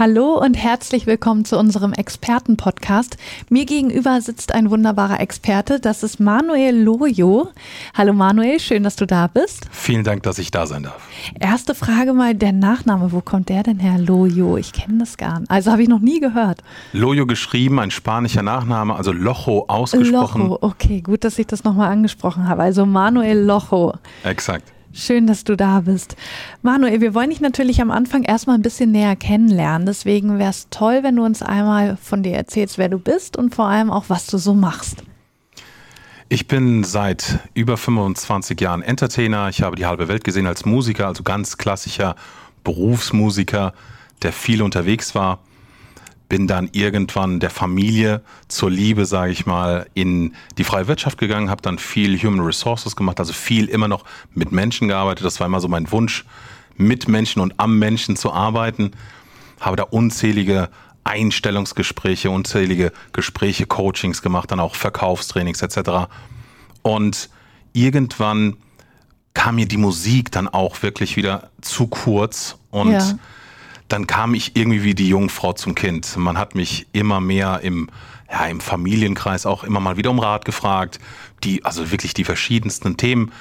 Hallo und herzlich willkommen zu unserem Experten-Podcast. Mir gegenüber sitzt ein wunderbarer Experte, das ist Manuel Lojo. Hallo Manuel, schön, dass du da bist. Vielen Dank, dass ich da sein darf. Erste Frage mal, der Nachname, wo kommt der denn her, Lojo? Ich kenne das gar nicht. Also habe ich noch nie gehört. Lojo geschrieben, ein spanischer Nachname, also Lojo ausgesprochen. Lojo, okay, gut, dass ich das nochmal angesprochen habe. Also Manuel Lojo. Exakt. Schön, dass du da bist. Manuel, wir wollen dich natürlich am Anfang erstmal ein bisschen näher kennenlernen. Deswegen wäre es toll, wenn du uns einmal von dir erzählst, wer du bist und vor allem auch, was du so machst. Ich bin seit über 25 Jahren Entertainer. Ich habe die halbe Welt gesehen als Musiker, also ganz klassischer Berufsmusiker, der viel unterwegs war bin dann irgendwann der Familie zur Liebe, sage ich mal, in die freie Wirtschaft gegangen, habe dann viel Human Resources gemacht, also viel immer noch mit Menschen gearbeitet. Das war immer so mein Wunsch, mit Menschen und am Menschen zu arbeiten. Habe da unzählige Einstellungsgespräche, unzählige Gespräche, Coachings gemacht, dann auch Verkaufstrainings etc. Und irgendwann kam mir die Musik dann auch wirklich wieder zu kurz und ja dann kam ich irgendwie wie die Jungfrau zum Kind. Man hat mich immer mehr im, ja, im Familienkreis auch immer mal wieder um Rat gefragt. Die, also wirklich die verschiedensten Themen.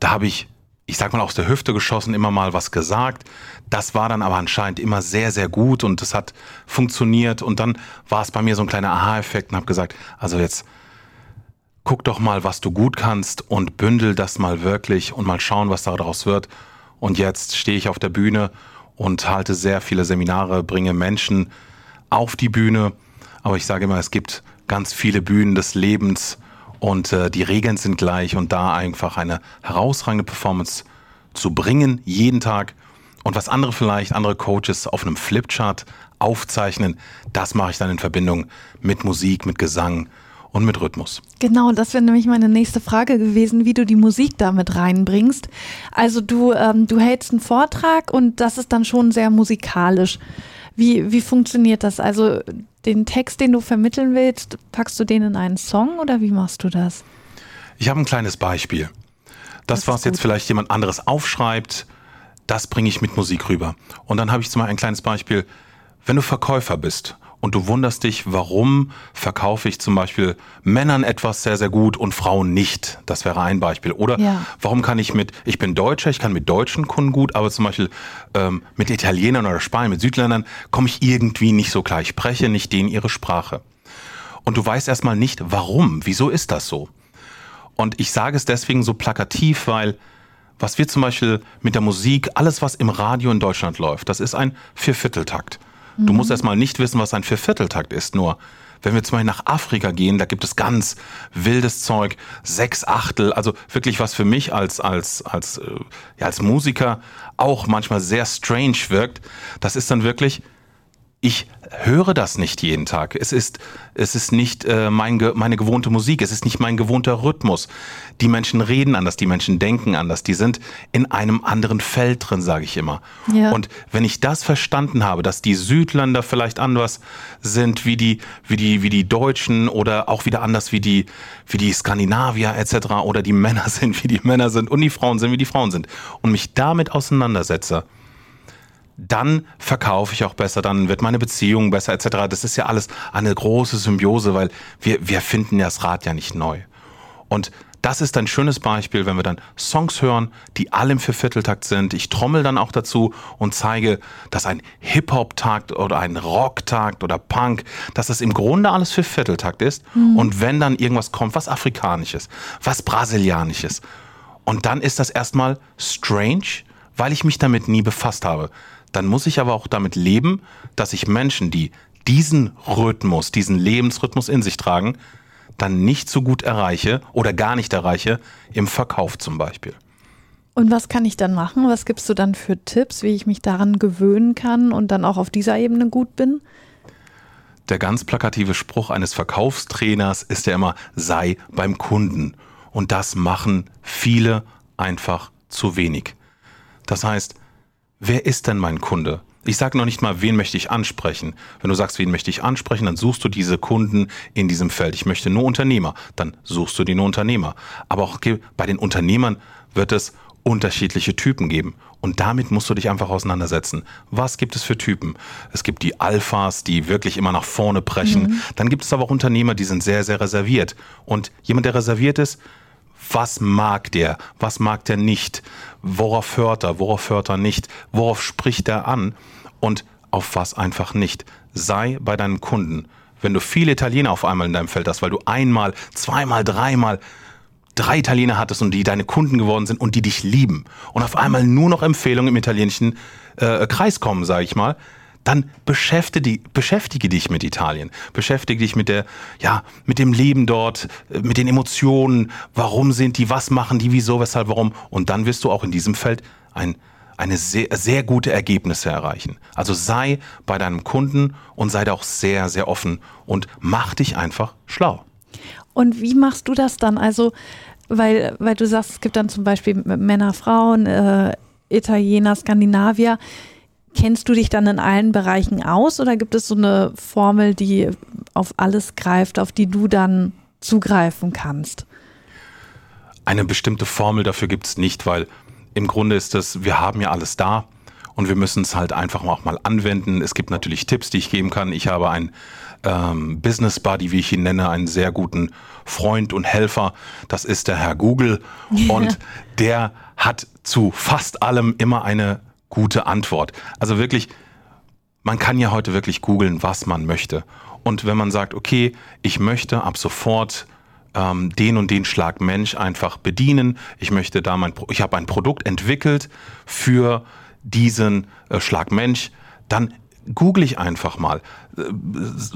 Da habe ich, ich sag mal, aus der Hüfte geschossen, immer mal was gesagt. Das war dann aber anscheinend immer sehr, sehr gut und das hat funktioniert. Und dann war es bei mir so ein kleiner Aha-Effekt und habe gesagt, also jetzt guck doch mal, was du gut kannst und bündel das mal wirklich und mal schauen, was daraus wird. Und jetzt stehe ich auf der Bühne und halte sehr viele Seminare, bringe Menschen auf die Bühne. Aber ich sage immer, es gibt ganz viele Bühnen des Lebens und äh, die Regeln sind gleich und da einfach eine herausragende Performance zu bringen, jeden Tag. Und was andere vielleicht, andere Coaches auf einem Flipchart aufzeichnen, das mache ich dann in Verbindung mit Musik, mit Gesang, und mit Rhythmus. Genau, das wäre nämlich meine nächste Frage gewesen, wie du die Musik damit reinbringst. Also du, ähm, du hältst einen Vortrag und das ist dann schon sehr musikalisch. Wie, wie funktioniert das? Also den Text, den du vermitteln willst, packst du den in einen Song oder wie machst du das? Ich habe ein kleines Beispiel. Das, das was jetzt vielleicht jemand anderes aufschreibt, das bringe ich mit Musik rüber. Und dann habe ich zum Beispiel ein kleines Beispiel. Wenn du Verkäufer bist und du wunderst dich, warum verkaufe ich zum Beispiel Männern etwas sehr, sehr gut und Frauen nicht. Das wäre ein Beispiel. Oder ja. warum kann ich mit, ich bin Deutscher, ich kann mit deutschen Kunden gut, aber zum Beispiel ähm, mit Italienern oder Spaniern, mit Südländern komme ich irgendwie nicht so klar. Ich spreche nicht denen ihre Sprache. Und du weißt erstmal nicht, warum, wieso ist das so? Und ich sage es deswegen so plakativ, weil was wir zum Beispiel mit der Musik, alles was im Radio in Deutschland läuft, das ist ein Viervierteltakt. Du musst mhm. erstmal nicht wissen, was ein Viervierteltakt ist. Nur, wenn wir zum Beispiel nach Afrika gehen, da gibt es ganz wildes Zeug, sechs Achtel, also wirklich was für mich als, als, als, äh, ja, als Musiker auch manchmal sehr strange wirkt. Das ist dann wirklich ich höre das nicht jeden Tag. Es ist, es ist nicht äh, mein, meine gewohnte Musik, es ist nicht mein gewohnter Rhythmus. Die Menschen reden anders, die Menschen denken anders, die sind in einem anderen Feld drin, sage ich immer. Ja. Und wenn ich das verstanden habe, dass die Südländer vielleicht anders sind wie die, wie die, wie die Deutschen oder auch wieder anders wie die, wie die Skandinavier etc. oder die Männer sind, wie die Männer sind und die Frauen sind, wie die Frauen sind und mich damit auseinandersetze, dann verkaufe ich auch besser, dann wird meine Beziehung besser etc. Das ist ja alles eine große Symbiose, weil wir, wir finden ja das Rad ja nicht neu. Und das ist ein schönes Beispiel, wenn wir dann Songs hören, die alle im Viervierteltakt sind. Ich trommel dann auch dazu und zeige, dass ein Hip-Hop-Takt oder ein Rock-Takt oder Punk, dass das im Grunde alles für Vierteltakt ist. Mhm. Und wenn dann irgendwas kommt, was Afrikanisches, was Brasilianisches, und dann ist das erstmal strange, weil ich mich damit nie befasst habe dann muss ich aber auch damit leben, dass ich Menschen, die diesen Rhythmus, diesen Lebensrhythmus in sich tragen, dann nicht so gut erreiche oder gar nicht erreiche im Verkauf zum Beispiel. Und was kann ich dann machen? Was gibst du dann für Tipps, wie ich mich daran gewöhnen kann und dann auch auf dieser Ebene gut bin? Der ganz plakative Spruch eines Verkaufstrainers ist ja immer, sei beim Kunden. Und das machen viele einfach zu wenig. Das heißt, wer ist denn mein Kunde? Ich sage noch nicht mal, wen möchte ich ansprechen. Wenn du sagst, wen möchte ich ansprechen, dann suchst du diese Kunden in diesem Feld. Ich möchte nur Unternehmer, dann suchst du die nur Unternehmer. Aber auch bei den Unternehmern wird es unterschiedliche Typen geben. Und damit musst du dich einfach auseinandersetzen. Was gibt es für Typen? Es gibt die Alphas, die wirklich immer nach vorne brechen. Mhm. Dann gibt es aber auch Unternehmer, die sind sehr, sehr reserviert. Und jemand, der reserviert ist, was mag der? Was mag der nicht? Worauf hört er? Worauf hört er nicht? Worauf spricht er an? Und auf was einfach nicht? Sei bei deinem Kunden. Wenn du viele Italiener auf einmal in deinem Feld hast, weil du einmal, zweimal, dreimal drei Italiener hattest und die deine Kunden geworden sind und die dich lieben und auf einmal nur noch Empfehlungen im italienischen äh, Kreis kommen, sage ich mal, dann beschäftige, beschäftige dich mit Italien, beschäftige dich mit der, ja, mit dem Leben dort, äh, mit den Emotionen, warum sind die, was machen die, wieso, weshalb, warum und dann wirst du auch in diesem Feld ein eine sehr, sehr gute Ergebnisse erreichen. Also sei bei deinem Kunden und sei da auch sehr, sehr offen und mach dich einfach schlau. Und wie machst du das dann? Also, weil, weil du sagst, es gibt dann zum Beispiel Männer, Frauen, äh, Italiener, Skandinavier. Kennst du dich dann in allen Bereichen aus oder gibt es so eine Formel, die auf alles greift, auf die du dann zugreifen kannst? Eine bestimmte Formel dafür gibt es nicht, weil im Grunde ist das, wir haben ja alles da und wir müssen es halt einfach auch mal anwenden. Es gibt natürlich Tipps, die ich geben kann. Ich habe einen ähm, Business Buddy, wie ich ihn nenne, einen sehr guten Freund und Helfer. Das ist der Herr Google und der hat zu fast allem immer eine gute Antwort. Also wirklich, man kann ja heute wirklich googeln, was man möchte. Und wenn man sagt, okay, ich möchte ab sofort ähm, den und den Schlag Mensch einfach bedienen, ich möchte da mein, ich habe ein Produkt entwickelt für diesen äh, Schlag Mensch, dann google ich einfach mal. Äh,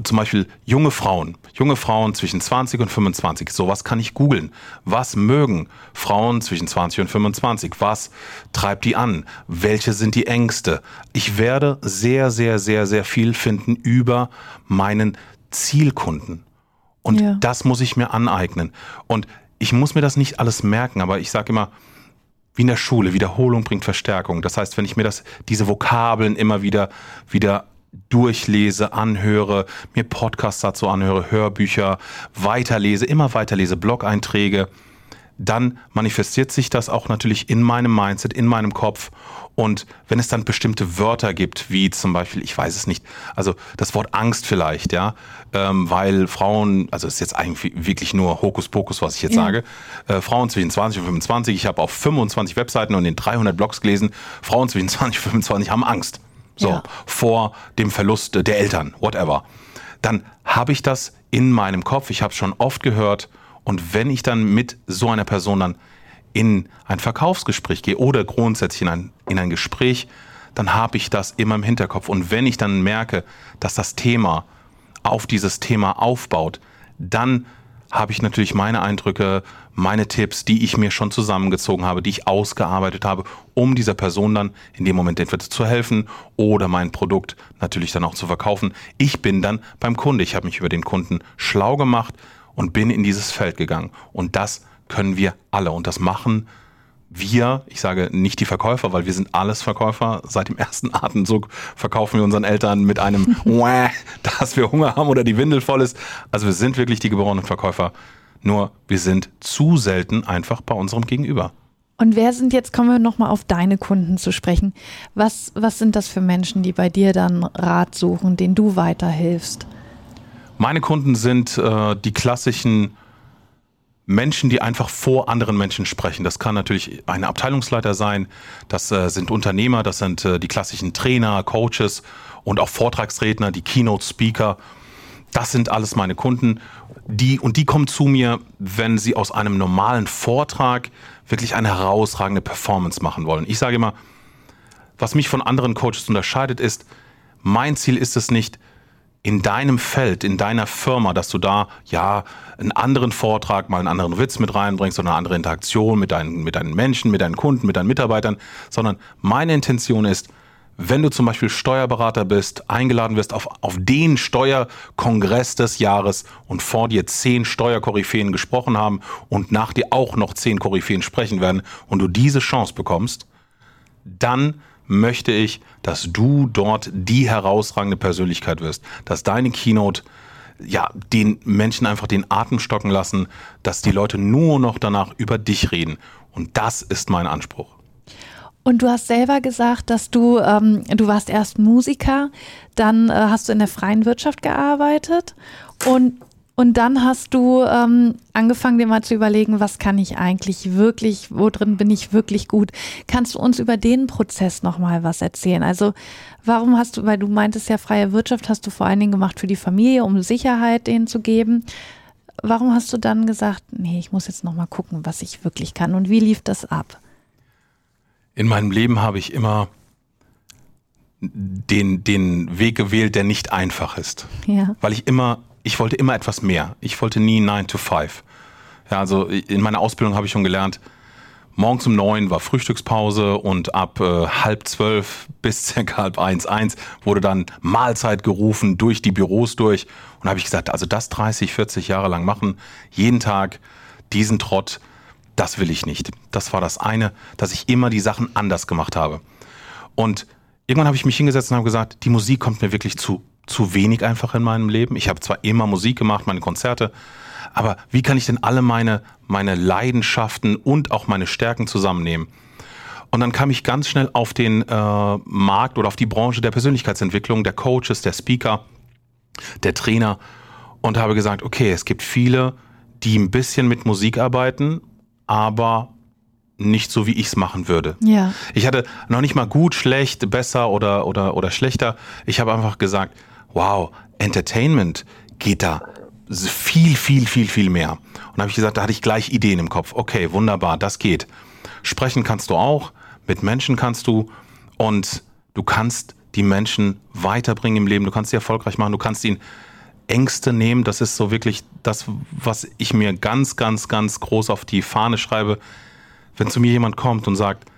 zum Beispiel junge Frauen. Junge Frauen zwischen 20 und 25. Sowas kann ich googeln. Was mögen Frauen zwischen 20 und 25? Was treibt die an? Welche sind die Ängste? Ich werde sehr, sehr, sehr, sehr viel finden über meinen Zielkunden. Und ja. das muss ich mir aneignen. Und ich muss mir das nicht alles merken, aber ich sage immer, wie in der Schule, Wiederholung bringt Verstärkung. Das heißt, wenn ich mir das, diese Vokabeln immer wieder, wieder durchlese, anhöre, mir Podcasts dazu anhöre, Hörbücher, weiterlese, immer weiterlese, Blog-Einträge, dann manifestiert sich das auch natürlich in meinem Mindset, in meinem Kopf. Und wenn es dann bestimmte Wörter gibt, wie zum Beispiel, ich weiß es nicht, also das Wort Angst vielleicht, ja, ähm, weil Frauen, also es ist jetzt eigentlich wirklich nur Hokuspokus, was ich jetzt ja. sage, äh, Frauen zwischen 20 und 25, ich habe auf 25 Webseiten und in 300 Blogs gelesen, Frauen zwischen 20 und 25 haben Angst. So, ja. vor dem Verlust der Eltern, whatever. Dann habe ich das in meinem Kopf, ich habe es schon oft gehört, und wenn ich dann mit so einer Person dann in ein Verkaufsgespräch gehe oder grundsätzlich in ein, in ein Gespräch, dann habe ich das immer im Hinterkopf. Und wenn ich dann merke, dass das Thema auf dieses Thema aufbaut, dann habe ich natürlich meine Eindrücke, meine Tipps, die ich mir schon zusammengezogen habe, die ich ausgearbeitet habe, um dieser Person dann in dem Moment entweder zu helfen oder mein Produkt natürlich dann auch zu verkaufen. Ich bin dann beim Kunde. Ich habe mich über den Kunden schlau gemacht, und bin in dieses Feld gegangen. Und das können wir alle. Und das machen wir, ich sage nicht die Verkäufer, weil wir sind alles Verkäufer. Seit dem ersten Atemzug verkaufen wir unseren Eltern mit einem dass wir Hunger haben oder die Windel voll ist. Also wir sind wirklich die geborenen Verkäufer. Nur wir sind zu selten einfach bei unserem Gegenüber. Und wer sind jetzt, kommen wir nochmal auf deine Kunden zu sprechen. Was, was sind das für Menschen, die bei dir dann Rat suchen, denen du weiterhilfst? Meine Kunden sind äh, die klassischen Menschen, die einfach vor anderen Menschen sprechen. Das kann natürlich ein Abteilungsleiter sein, das äh, sind Unternehmer, das sind äh, die klassischen Trainer, Coaches und auch Vortragsredner, die Keynote-Speaker. Das sind alles meine Kunden. Die, und die kommen zu mir, wenn sie aus einem normalen Vortrag wirklich eine herausragende Performance machen wollen. Ich sage immer, was mich von anderen Coaches unterscheidet, ist, mein Ziel ist es nicht, in deinem Feld, in deiner Firma, dass du da ja einen anderen Vortrag, mal einen anderen Witz mit reinbringst oder eine andere Interaktion mit deinen, mit deinen Menschen, mit deinen Kunden, mit deinen Mitarbeitern, sondern meine Intention ist, wenn du zum Beispiel Steuerberater bist, eingeladen wirst auf, auf den Steuerkongress des Jahres und vor dir zehn Steuerkoryphäen gesprochen haben und nach dir auch noch zehn Koryphäen sprechen werden und du diese Chance bekommst, dann möchte ich, dass du dort die herausragende Persönlichkeit wirst, dass deine Keynote ja, den Menschen einfach den Atem stocken lassen, dass die Leute nur noch danach über dich reden. Und das ist mein Anspruch. Und du hast selber gesagt, dass du, ähm, du warst erst Musiker, dann äh, hast du in der freien Wirtschaft gearbeitet und, und dann hast du ähm, angefangen, dir mal zu überlegen, was kann ich eigentlich wirklich, wo drin bin ich wirklich gut. Kannst du uns über den Prozess nochmal was erzählen? Also warum hast du, weil du meintest ja, freie Wirtschaft hast du vor allen Dingen gemacht für die Familie, um Sicherheit denen zu geben. Warum hast du dann gesagt, nee, ich muss jetzt nochmal gucken, was ich wirklich kann und wie lief das ab? in meinem Leben habe ich immer den, den Weg gewählt, der nicht einfach ist. Ja. Weil ich immer, ich wollte immer etwas mehr. Ich wollte nie 9 to 5. Ja, also in meiner Ausbildung habe ich schon gelernt, morgens um neun war Frühstückspause und ab äh, halb zwölf bis circa halb eins, eins wurde dann Mahlzeit gerufen durch die Büros durch. Und habe ich gesagt, also das 30, 40 Jahre lang machen, jeden Tag diesen Trott, das will ich nicht. Das war das eine, dass ich immer die Sachen anders gemacht habe. Und irgendwann habe ich mich hingesetzt und habe gesagt, die Musik kommt mir wirklich zu, zu wenig einfach in meinem Leben. Ich habe zwar immer Musik gemacht, meine Konzerte, aber wie kann ich denn alle meine, meine Leidenschaften und auch meine Stärken zusammennehmen? Und dann kam ich ganz schnell auf den äh, Markt oder auf die Branche der Persönlichkeitsentwicklung, der Coaches, der Speaker, der Trainer und habe gesagt, okay, es gibt viele, die ein bisschen mit Musik arbeiten aber nicht so, wie ich es machen würde. Ja. Ich hatte noch nicht mal gut, schlecht, besser oder, oder, oder schlechter. Ich habe einfach gesagt, wow, Entertainment geht da viel, viel, viel, viel mehr. Und habe ich gesagt, da hatte ich gleich Ideen im Kopf. Okay, wunderbar, das geht. Sprechen kannst du auch, mit Menschen kannst du und du kannst die Menschen weiterbringen im Leben, du kannst sie erfolgreich machen, du kannst ihnen Ängste nehmen. Das ist so wirklich das, was ich mir ganz, ganz, ganz groß auf die Fahne schreibe. Wenn zu mir jemand kommt und sagt,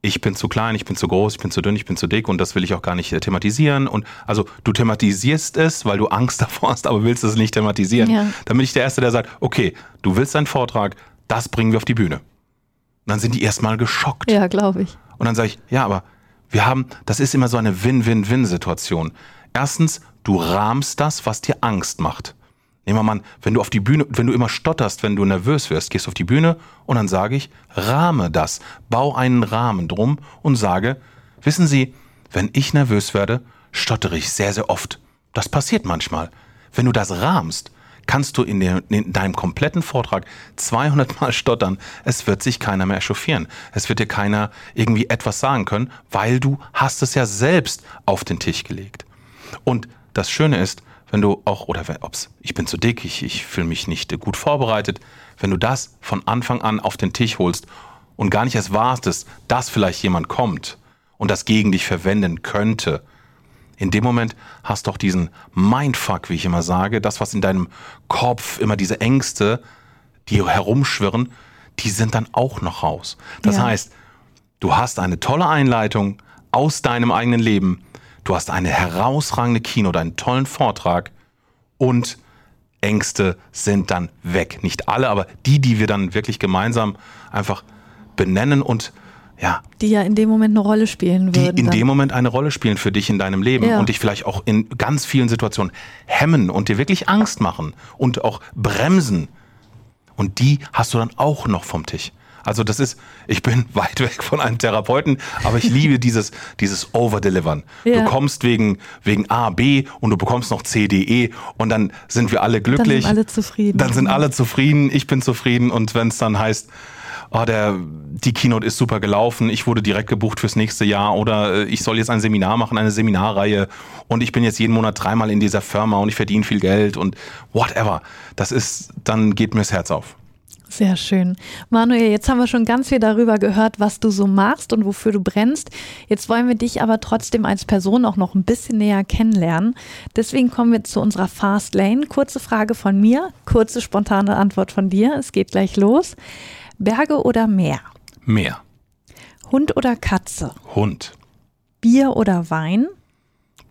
ich bin zu klein, ich bin zu groß, ich bin zu dünn, ich bin zu dick und das will ich auch gar nicht äh, thematisieren. Und also du thematisierst es, weil du Angst davor hast, aber willst es nicht thematisieren. Ja. Dann bin ich der Erste, der sagt, okay, du willst einen Vortrag, das bringen wir auf die Bühne. Und dann sind die erstmal geschockt. Ja, glaube ich. Und dann sage ich, ja, aber wir haben, das ist immer so eine Win-Win-Win-Situation. Erstens, du rahmst das, was dir Angst macht. Nehmen wir mal wenn du auf die Bühne, wenn du immer stotterst, wenn du nervös wirst, gehst du auf die Bühne und dann sage ich, rahme das, bau einen Rahmen drum und sage, wissen Sie, wenn ich nervös werde, stottere ich sehr, sehr oft. Das passiert manchmal. Wenn du das rahmst, kannst du in, der, in, deinem kompletten Vortrag 200 Mal stottern. Es wird sich keiner mehr echauffieren. Es wird dir keiner irgendwie etwas sagen können, weil du hast es ja selbst auf den Tisch gelegt. Und das Schöne ist, wenn du auch, oder ob's, ich bin zu dick, ich, ich fühle mich nicht gut vorbereitet, wenn du das von Anfang an auf den Tisch holst und gar nicht erst wartest, dass vielleicht jemand kommt und das gegen dich verwenden könnte, in dem Moment hast du auch diesen Mindfuck, wie ich immer sage, das, was in deinem Kopf immer diese Ängste, die herumschwirren, die sind dann auch noch raus. Das ja. heißt, du hast eine tolle Einleitung aus deinem eigenen Leben, du hast eine herausragende Kino, einen tollen Vortrag und Ängste sind dann weg. Nicht alle, aber die, die wir dann wirklich gemeinsam einfach benennen und ja. Die ja in dem Moment eine Rolle spielen würden. Die in dann. dem Moment eine Rolle spielen für dich in deinem Leben ja. und dich vielleicht auch in ganz vielen Situationen hemmen und dir wirklich Angst machen und auch bremsen. Und die hast du dann auch noch vom Tisch. Also das ist, ich bin weit weg von einem Therapeuten, aber ich liebe dieses, dieses Overdelivern. Ja. Du kommst wegen, wegen A, B und du bekommst noch C, D, E und dann sind wir alle glücklich. Dann sind alle zufrieden. Dann sind alle zufrieden, ich bin zufrieden und wenn es dann heißt, oh, der, die Keynote ist super gelaufen, ich wurde direkt gebucht fürs nächste Jahr oder äh, ich soll jetzt ein Seminar machen, eine Seminarreihe und ich bin jetzt jeden Monat dreimal in dieser Firma und ich verdiene viel Geld und whatever. Das ist, dann geht mir das Herz auf. Sehr schön. Manuel, jetzt haben wir schon ganz viel darüber gehört, was du so machst und wofür du brennst. Jetzt wollen wir dich aber trotzdem als Person auch noch ein bisschen näher kennenlernen. Deswegen kommen wir zu unserer Fast Lane. Kurze Frage von mir, kurze spontane Antwort von dir. Es geht gleich los. Berge oder Meer? Meer. Hund oder Katze? Hund. Bier oder Wein?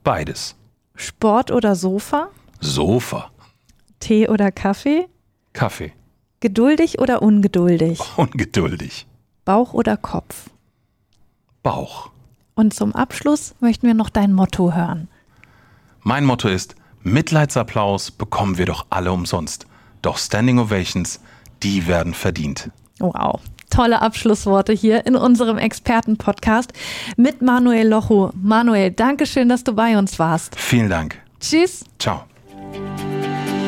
Beides. Sport oder Sofa? Sofa. Tee oder Kaffee? Kaffee. Geduldig oder ungeduldig? Ungeduldig. Bauch oder Kopf? Bauch. Und zum Abschluss möchten wir noch dein Motto hören. Mein Motto ist, Mitleidsapplaus bekommen wir doch alle umsonst. Doch Standing Ovations, die werden verdient. Wow. Tolle Abschlussworte hier in unserem Expertenpodcast mit Manuel Locho. Manuel, danke schön, dass du bei uns warst. Vielen Dank. Tschüss. Ciao.